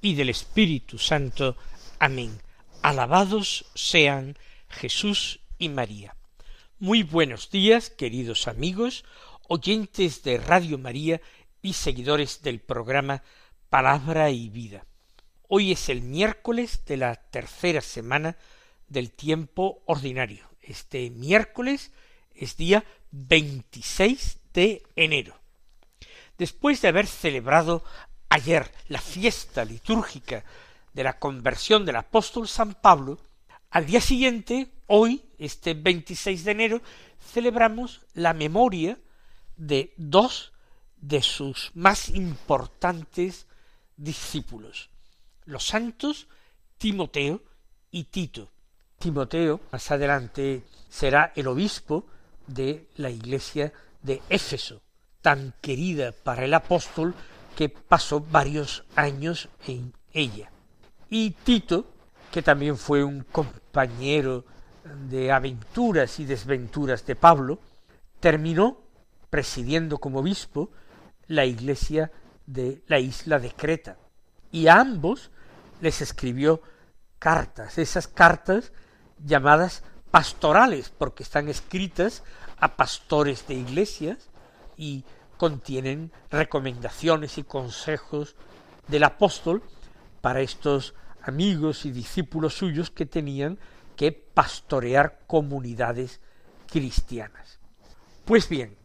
y del Espíritu Santo. Amén. Alabados sean Jesús y María. Muy buenos días, queridos amigos, oyentes de Radio María y seguidores del programa Palabra y Vida. Hoy es el miércoles de la tercera semana del tiempo ordinario. Este miércoles es día 26 de enero después de haber celebrado ayer la fiesta litúrgica de la conversión del apóstol San Pablo, al día siguiente, hoy, este 26 de enero, celebramos la memoria de dos de sus más importantes discípulos, los santos Timoteo y Tito. Timoteo, más adelante, será el obispo de la iglesia de Éfeso, tan querida para el apóstol que pasó varios años en ella. Y Tito, que también fue un compañero de aventuras y desventuras de Pablo, terminó presidiendo como obispo la iglesia de la isla de Creta. Y a ambos les escribió cartas, esas cartas llamadas pastorales, porque están escritas a pastores de iglesias y contienen recomendaciones y consejos del apóstol para estos amigos y discípulos suyos que tenían que pastorear comunidades cristianas. Pues bien,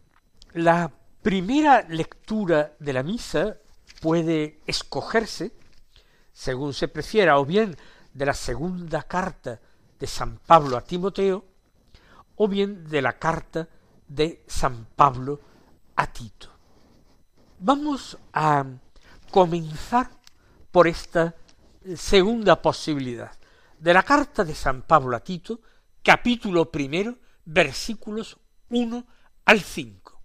la primera lectura de la misa puede escogerse, según se prefiera, o bien de la segunda carta de San Pablo a Timoteo, o bien de la carta de San Pablo a Tito. Vamos a comenzar por esta segunda posibilidad de la carta de San Pablo a Tito, capítulo primero, versículos uno al cinco.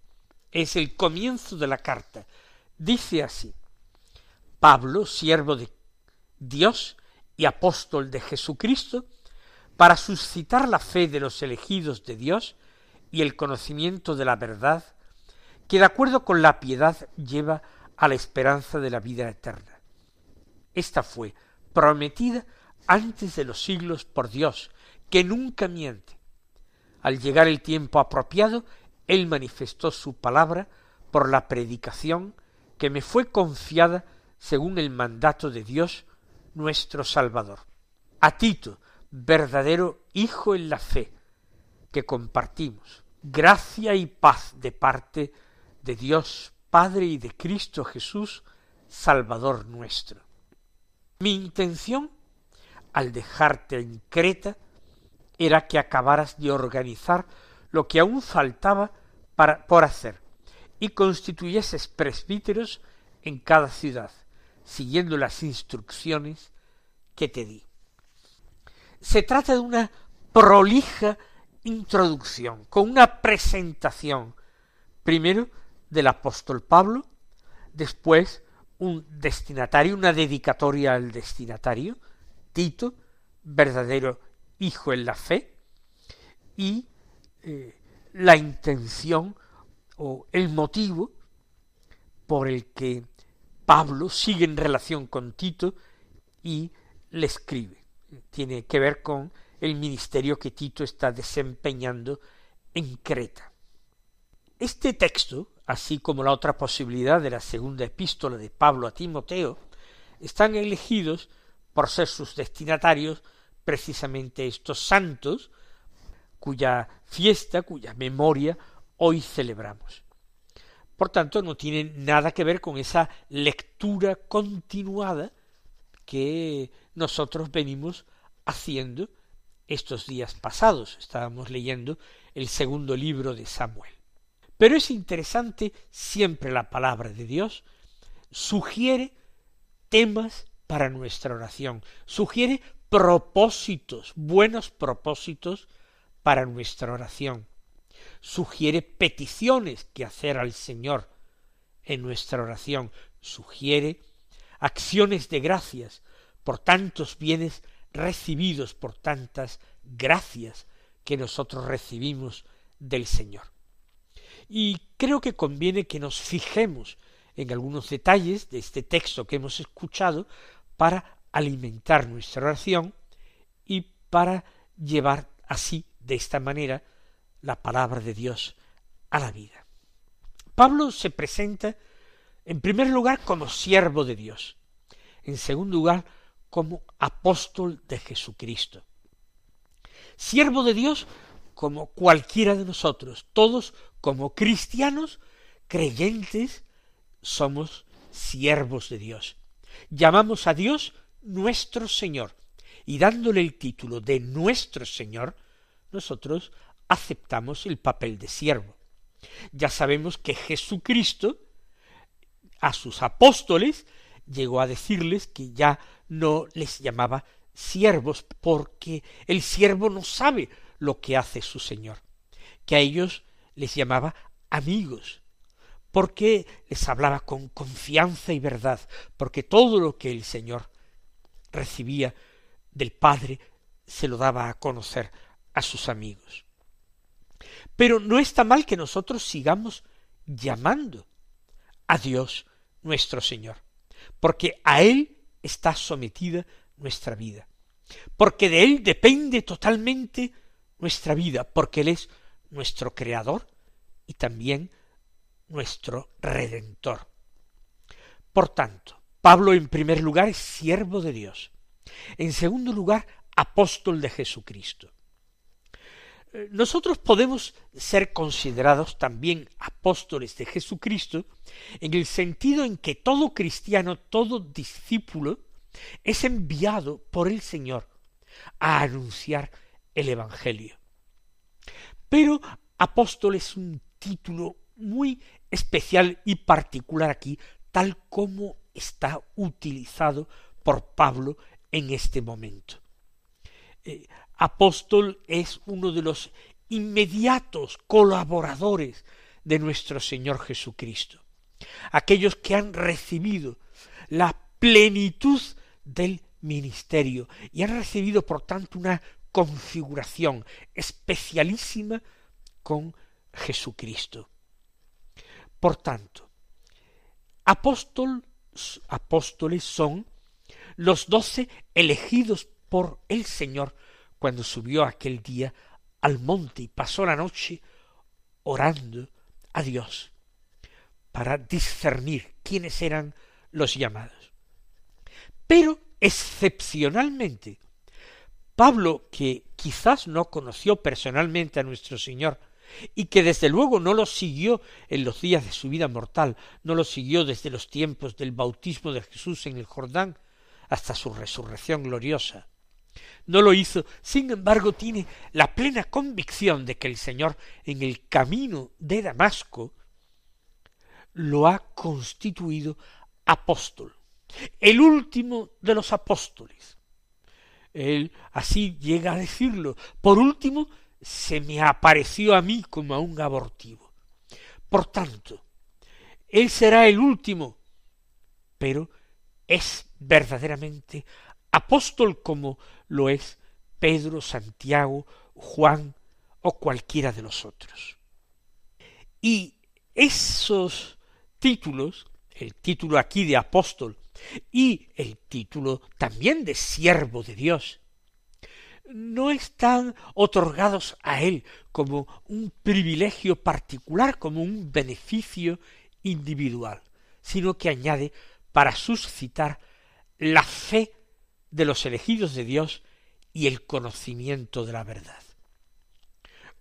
Es el comienzo de la carta. Dice así, Pablo, siervo de Dios y apóstol de Jesucristo, para suscitar la fe de los elegidos de Dios y el conocimiento de la verdad, que de acuerdo con la piedad lleva a la esperanza de la vida eterna. Esta fue prometida antes de los siglos por Dios, que nunca miente. Al llegar el tiempo apropiado, Él manifestó su palabra por la predicación que me fue confiada según el mandato de Dios nuestro Salvador. A Tito, verdadero Hijo en la fe, que compartimos, gracia y paz de parte de Dios Padre y de Cristo Jesús, Salvador nuestro. Mi intención, al dejarte en Creta, era que acabaras de organizar lo que aún faltaba para, por hacer, y constituyeses presbíteros en cada ciudad, siguiendo las instrucciones que te di. Se trata de una prolija introducción, con una presentación, primero del apóstol Pablo, después un destinatario, una dedicatoria al destinatario, Tito, verdadero hijo en la fe, y eh, la intención o el motivo por el que Pablo sigue en relación con Tito y le escribe. Tiene que ver con el ministerio que Tito está desempeñando en Creta. Este texto así como la otra posibilidad de la segunda epístola de Pablo a Timoteo, están elegidos por ser sus destinatarios precisamente estos santos, cuya fiesta, cuya memoria hoy celebramos. Por tanto, no tienen nada que ver con esa lectura continuada que nosotros venimos haciendo estos días pasados. Estábamos leyendo el segundo libro de Samuel. Pero es interesante siempre la palabra de Dios. Sugiere temas para nuestra oración, sugiere propósitos, buenos propósitos para nuestra oración, sugiere peticiones que hacer al Señor en nuestra oración, sugiere acciones de gracias por tantos bienes recibidos, por tantas gracias que nosotros recibimos del Señor. Y creo que conviene que nos fijemos en algunos detalles de este texto que hemos escuchado para alimentar nuestra oración y para llevar así, de esta manera, la palabra de Dios a la vida. Pablo se presenta en primer lugar como siervo de Dios, en segundo lugar como apóstol de Jesucristo. Siervo de Dios como cualquiera de nosotros, todos como cristianos creyentes somos siervos de Dios. Llamamos a Dios nuestro Señor y dándole el título de nuestro Señor, nosotros aceptamos el papel de siervo. Ya sabemos que Jesucristo a sus apóstoles llegó a decirles que ya no les llamaba siervos porque el siervo no sabe lo que hace su Señor, que a ellos les llamaba amigos, porque les hablaba con confianza y verdad, porque todo lo que el Señor recibía del Padre se lo daba a conocer a sus amigos. Pero no está mal que nosotros sigamos llamando a Dios nuestro Señor, porque a Él está sometida nuestra vida, porque de Él depende totalmente nuestra vida, porque Él es nuestro Creador y también nuestro Redentor. Por tanto, Pablo en primer lugar es siervo de Dios, en segundo lugar apóstol de Jesucristo. Eh, nosotros podemos ser considerados también apóstoles de Jesucristo en el sentido en que todo cristiano, todo discípulo, es enviado por el Señor a anunciar el Evangelio. Pero apóstol es un título muy especial y particular aquí, tal como está utilizado por Pablo en este momento. Eh, apóstol es uno de los inmediatos colaboradores de nuestro Señor Jesucristo, aquellos que han recibido la plenitud del ministerio y han recibido por tanto una configuración especialísima con Jesucristo. Por tanto, apóstol, apóstoles son los doce elegidos por el Señor cuando subió aquel día al monte y pasó la noche orando a Dios para discernir quiénes eran los llamados. Pero excepcionalmente, Pablo, que quizás no conoció personalmente a nuestro Señor, y que desde luego no lo siguió en los días de su vida mortal, no lo siguió desde los tiempos del bautismo de Jesús en el Jordán hasta su resurrección gloriosa. No lo hizo, sin embargo tiene la plena convicción de que el Señor en el camino de Damasco lo ha constituido apóstol, el último de los apóstoles. Él así llega a decirlo. Por último, se me apareció a mí como a un abortivo. Por tanto, él será el último, pero es verdaderamente apóstol como lo es Pedro, Santiago, Juan o cualquiera de los otros. Y esos títulos, el título aquí de apóstol y el título también de siervo de Dios, no están otorgados a él como un privilegio particular, como un beneficio individual, sino que añade para suscitar la fe de los elegidos de Dios y el conocimiento de la verdad.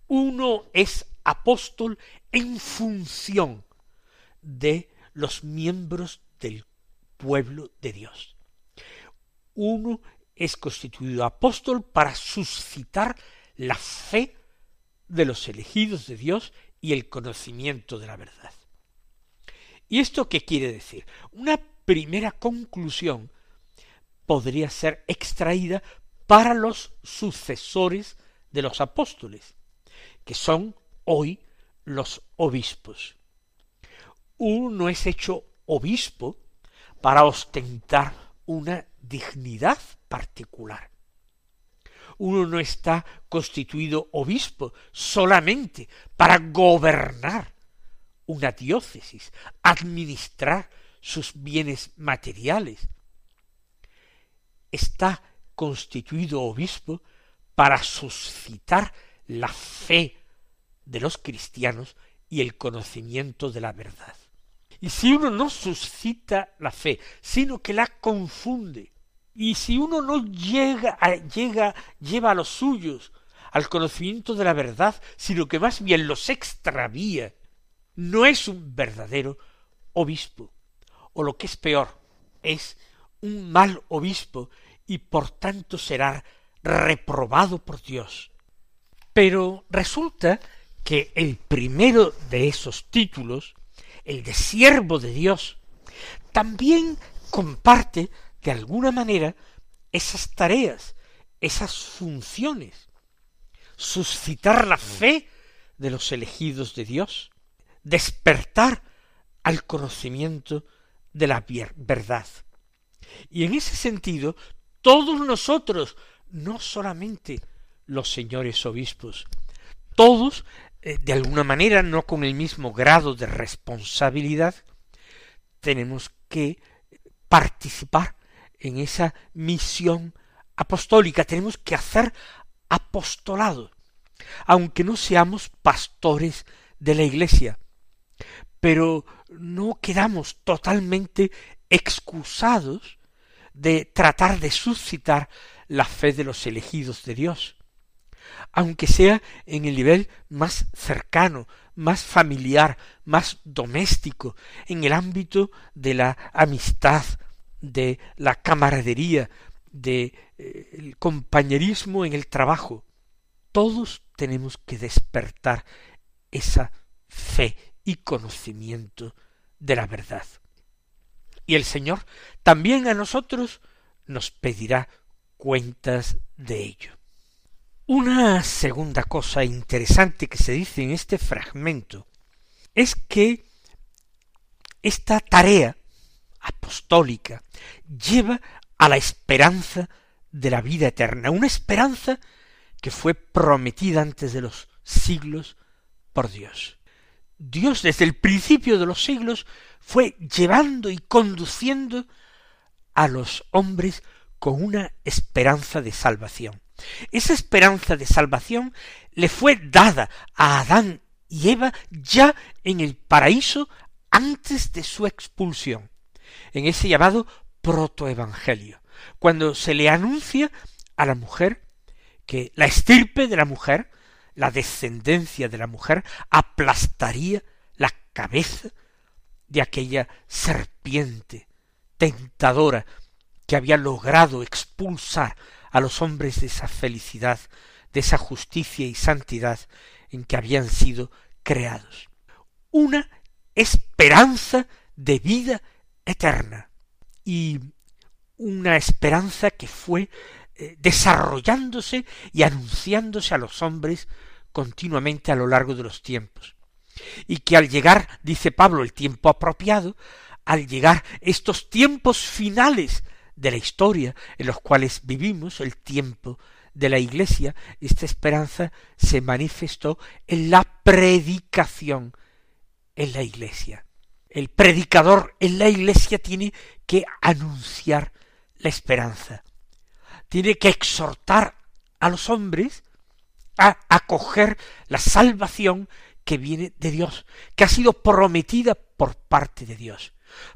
Uno es apóstol en función de los miembros del pueblo de Dios. Uno es constituido apóstol para suscitar la fe de los elegidos de Dios y el conocimiento de la verdad. ¿Y esto qué quiere decir? Una primera conclusión podría ser extraída para los sucesores de los apóstoles, que son hoy los obispos. Uno no es hecho obispo para ostentar una dignidad particular. Uno no está constituido obispo solamente para gobernar una diócesis, administrar sus bienes materiales. Está constituido obispo para suscitar la fe de los cristianos y el conocimiento de la verdad. Y si uno no suscita la fe, sino que la confunde, y si uno no llega, a, llega, lleva a los suyos al conocimiento de la verdad, sino que más bien los extravía, no es un verdadero obispo. O lo que es peor, es un mal obispo y por tanto será reprobado por Dios. Pero resulta que el primero de esos títulos, el de siervo de Dios, también comparte de alguna manera esas tareas, esas funciones, suscitar la fe de los elegidos de Dios, despertar al conocimiento de la verdad. Y en ese sentido, todos nosotros, no solamente los señores obispos, todos, de alguna manera, no con el mismo grado de responsabilidad, tenemos que participar en esa misión apostólica, tenemos que hacer apostolado, aunque no seamos pastores de la Iglesia, pero no quedamos totalmente excusados de tratar de suscitar la fe de los elegidos de Dios, aunque sea en el nivel más cercano, más familiar, más doméstico, en el ámbito de la amistad, de la camaradería, de eh, compañerismo en el trabajo. Todos tenemos que despertar esa fe y conocimiento de la verdad. Y el Señor también a nosotros nos pedirá cuentas de ello. Una segunda cosa interesante que se dice en este fragmento es que esta tarea apostólica lleva a la esperanza de la vida eterna, una esperanza que fue prometida antes de los siglos por Dios. Dios desde el principio de los siglos fue llevando y conduciendo a los hombres con una esperanza de salvación. Esa esperanza de salvación le fue dada a Adán y Eva ya en el paraíso antes de su expulsión, en ese llamado protoevangelio, cuando se le anuncia a la mujer que la estirpe de la mujer la descendencia de la mujer aplastaría la cabeza de aquella serpiente tentadora que había logrado expulsar a los hombres de esa felicidad, de esa justicia y santidad en que habían sido creados. Una esperanza de vida eterna y una esperanza que fue eh, desarrollándose y anunciándose a los hombres continuamente a lo largo de los tiempos. Y que al llegar, dice Pablo, el tiempo apropiado, al llegar estos tiempos finales de la historia en los cuales vivimos, el tiempo de la Iglesia, esta esperanza se manifestó en la predicación en la Iglesia. El predicador en la Iglesia tiene que anunciar la esperanza, tiene que exhortar a los hombres a acoger la salvación que viene de Dios, que ha sido prometida por parte de Dios.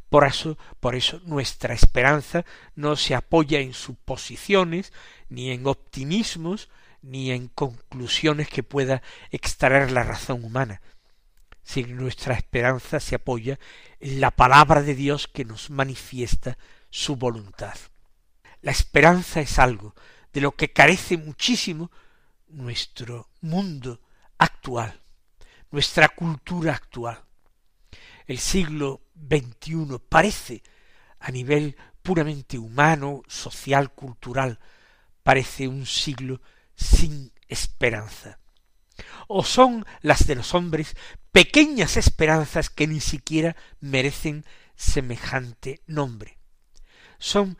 Por eso, por eso nuestra esperanza no se apoya en suposiciones, ni en optimismos, ni en conclusiones que pueda extraer la razón humana, sino nuestra esperanza se apoya en la palabra de Dios que nos manifiesta su voluntad. La esperanza es algo de lo que carece muchísimo nuestro mundo actual, nuestra cultura actual. El siglo XXI parece, a nivel puramente humano, social, cultural, parece un siglo sin esperanza. O son las de los hombres pequeñas esperanzas que ni siquiera merecen semejante nombre. Son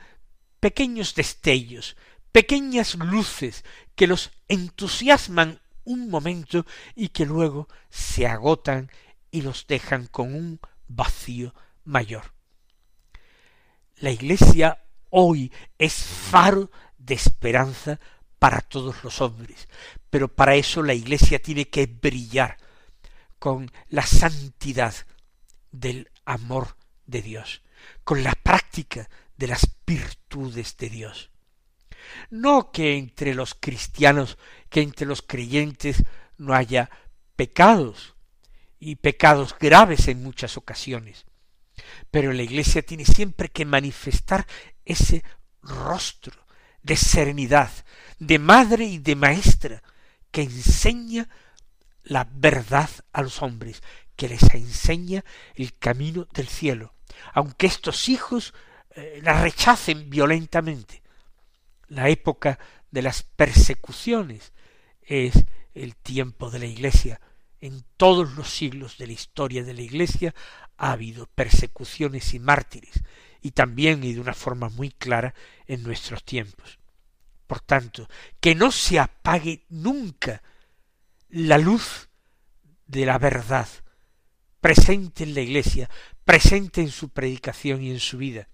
pequeños destellos, pequeñas luces que los entusiasman un momento y que luego se agotan y los dejan con un vacío mayor. La Iglesia hoy es faro de esperanza para todos los hombres, pero para eso la Iglesia tiene que brillar con la santidad del amor de Dios, con la práctica de las virtudes de Dios. No que entre los cristianos, que entre los creyentes no haya pecados, y pecados graves en muchas ocasiones. Pero la Iglesia tiene siempre que manifestar ese rostro de serenidad, de madre y de maestra, que enseña la verdad a los hombres, que les enseña el camino del cielo, aunque estos hijos eh, la rechacen violentamente. La época de las persecuciones es el tiempo de la Iglesia. En todos los siglos de la historia de la Iglesia ha habido persecuciones y mártires, y también y de una forma muy clara en nuestros tiempos. Por tanto, que no se apague nunca la luz de la verdad presente en la Iglesia, presente en su predicación y en su vida,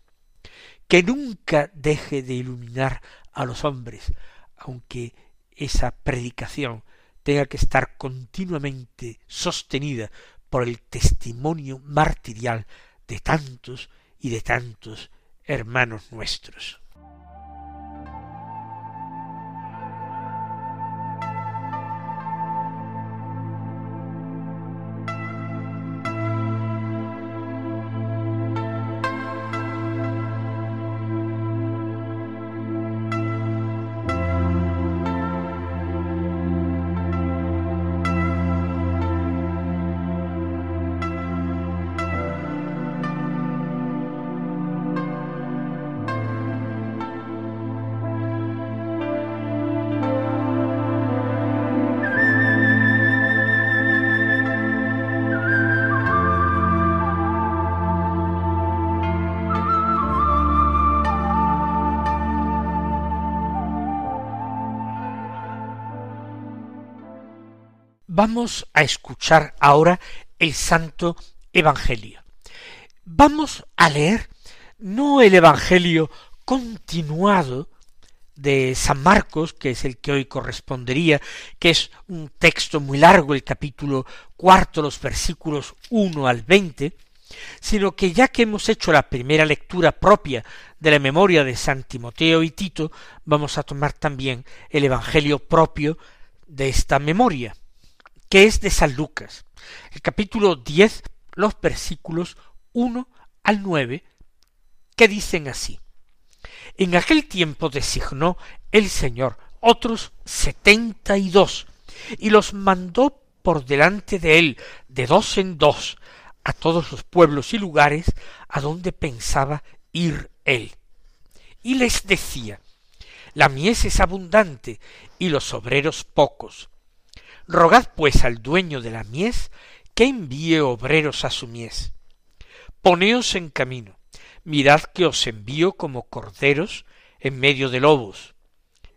que nunca deje de iluminar a los hombres, aunque esa predicación tenga que estar continuamente sostenida por el testimonio martirial de tantos y de tantos hermanos nuestros. Vamos a escuchar ahora el Santo Evangelio. Vamos a leer no el Evangelio continuado de San Marcos, que es el que hoy correspondería, que es un texto muy largo, el capítulo cuarto, los versículos uno al veinte, sino que ya que hemos hecho la primera lectura propia de la memoria de San Timoteo y Tito, vamos a tomar también el Evangelio propio de esta memoria que es de San Lucas. El capítulo diez, los versículos uno al nueve, que dicen así. En aquel tiempo designó el Señor otros setenta y dos, y los mandó por delante de él, de dos en dos, a todos los pueblos y lugares a donde pensaba ir él. Y les decía, la mies es abundante y los obreros pocos. Rogad pues al dueño de la mies que envíe obreros a su mies. Poneos en camino, mirad que os envío como corderos en medio de lobos.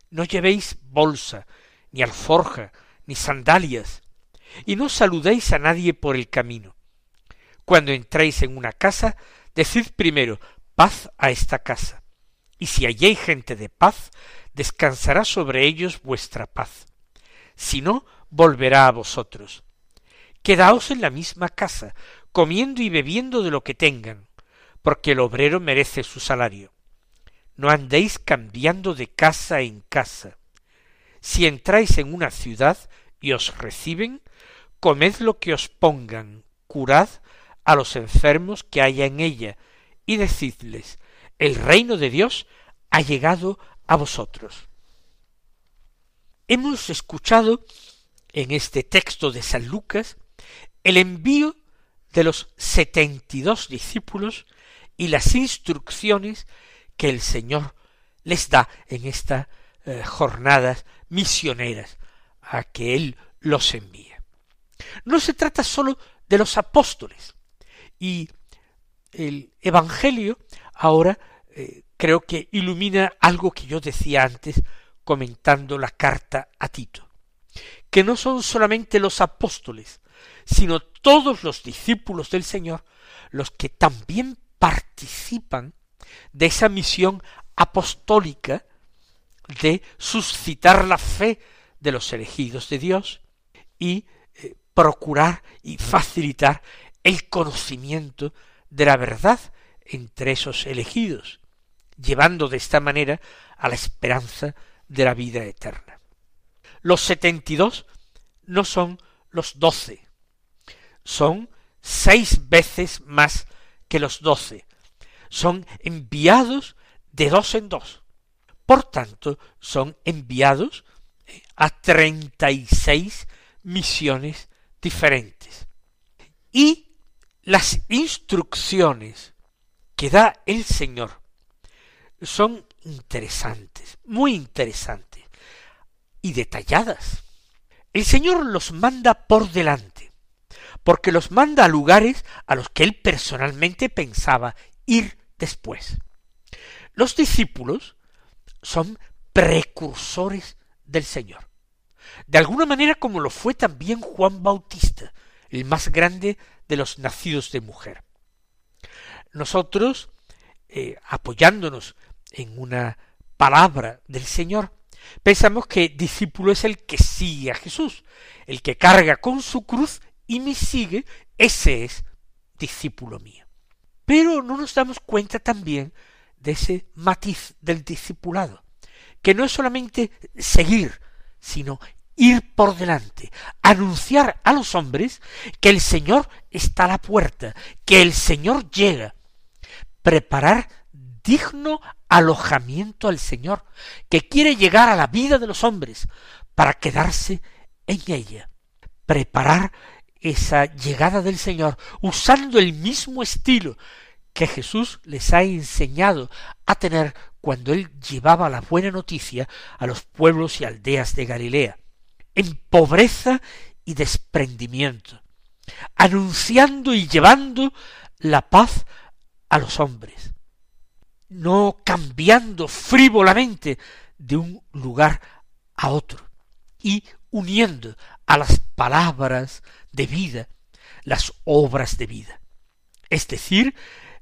No llevéis bolsa, ni alforja, ni sandalias, y no saludéis a nadie por el camino. Cuando entréis en una casa, decid primero paz a esta casa, y si halléis gente de paz, descansará sobre ellos vuestra paz. Si no, volverá a vosotros. Quedaos en la misma casa, comiendo y bebiendo de lo que tengan, porque el obrero merece su salario. No andéis cambiando de casa en casa. Si entráis en una ciudad y os reciben, comed lo que os pongan, curad a los enfermos que haya en ella, y decidles, el reino de Dios ha llegado a vosotros. Hemos escuchado en este texto de San Lucas el envío de los setenta y dos discípulos y las instrucciones que el Señor les da en estas eh, jornadas misioneras a que Él los envía. No se trata sólo de los apóstoles. Y el Evangelio ahora eh, creo que ilumina algo que yo decía antes comentando la carta a Tito, que no son solamente los apóstoles, sino todos los discípulos del Señor los que también participan de esa misión apostólica de suscitar la fe de los elegidos de Dios y eh, procurar y facilitar el conocimiento de la verdad entre esos elegidos, llevando de esta manera a la esperanza de la vida eterna. Los setenta y dos no son los doce, son seis veces más que los doce, son enviados de dos en dos. Por tanto, son enviados eh, a treinta y seis misiones diferentes. Y las instrucciones que da el Señor son interesantes, muy interesantes y detalladas. El Señor los manda por delante, porque los manda a lugares a los que él personalmente pensaba ir después. Los discípulos son precursores del Señor. De alguna manera como lo fue también Juan Bautista, el más grande de los nacidos de mujer. Nosotros, eh, apoyándonos en una palabra del Señor, pensamos que discípulo es el que sigue a Jesús, el que carga con su cruz y me sigue, ese es discípulo mío. Pero no nos damos cuenta también de ese matiz del discipulado, que no es solamente seguir, sino ir por delante, anunciar a los hombres que el Señor está a la puerta, que el Señor llega, preparar digno alojamiento al Señor, que quiere llegar a la vida de los hombres para quedarse en ella, preparar esa llegada del Señor usando el mismo estilo que Jesús les ha enseñado a tener cuando él llevaba la buena noticia a los pueblos y aldeas de Galilea, en pobreza y desprendimiento, anunciando y llevando la paz a los hombres, no cambiando frívolamente de un lugar a otro, y uniendo a las palabras de vida las obras de vida, es decir,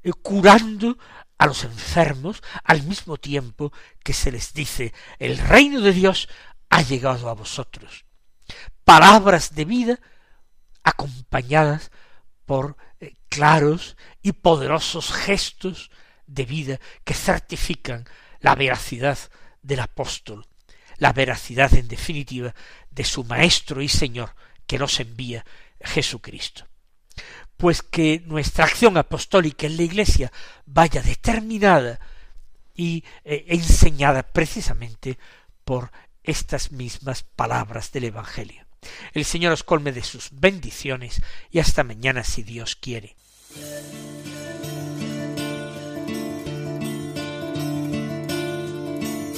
eh, curando a los enfermos al mismo tiempo que se les dice el reino de Dios ha llegado a vosotros. Palabras de vida acompañadas por eh, claros y poderosos gestos de vida que certifican la veracidad del apóstol, la veracidad en definitiva de su Maestro y Señor que nos envía Jesucristo. Pues que nuestra acción apostólica en la Iglesia vaya determinada y eh, enseñada precisamente por estas mismas palabras del Evangelio. El Señor os colme de sus bendiciones y hasta mañana si Dios quiere.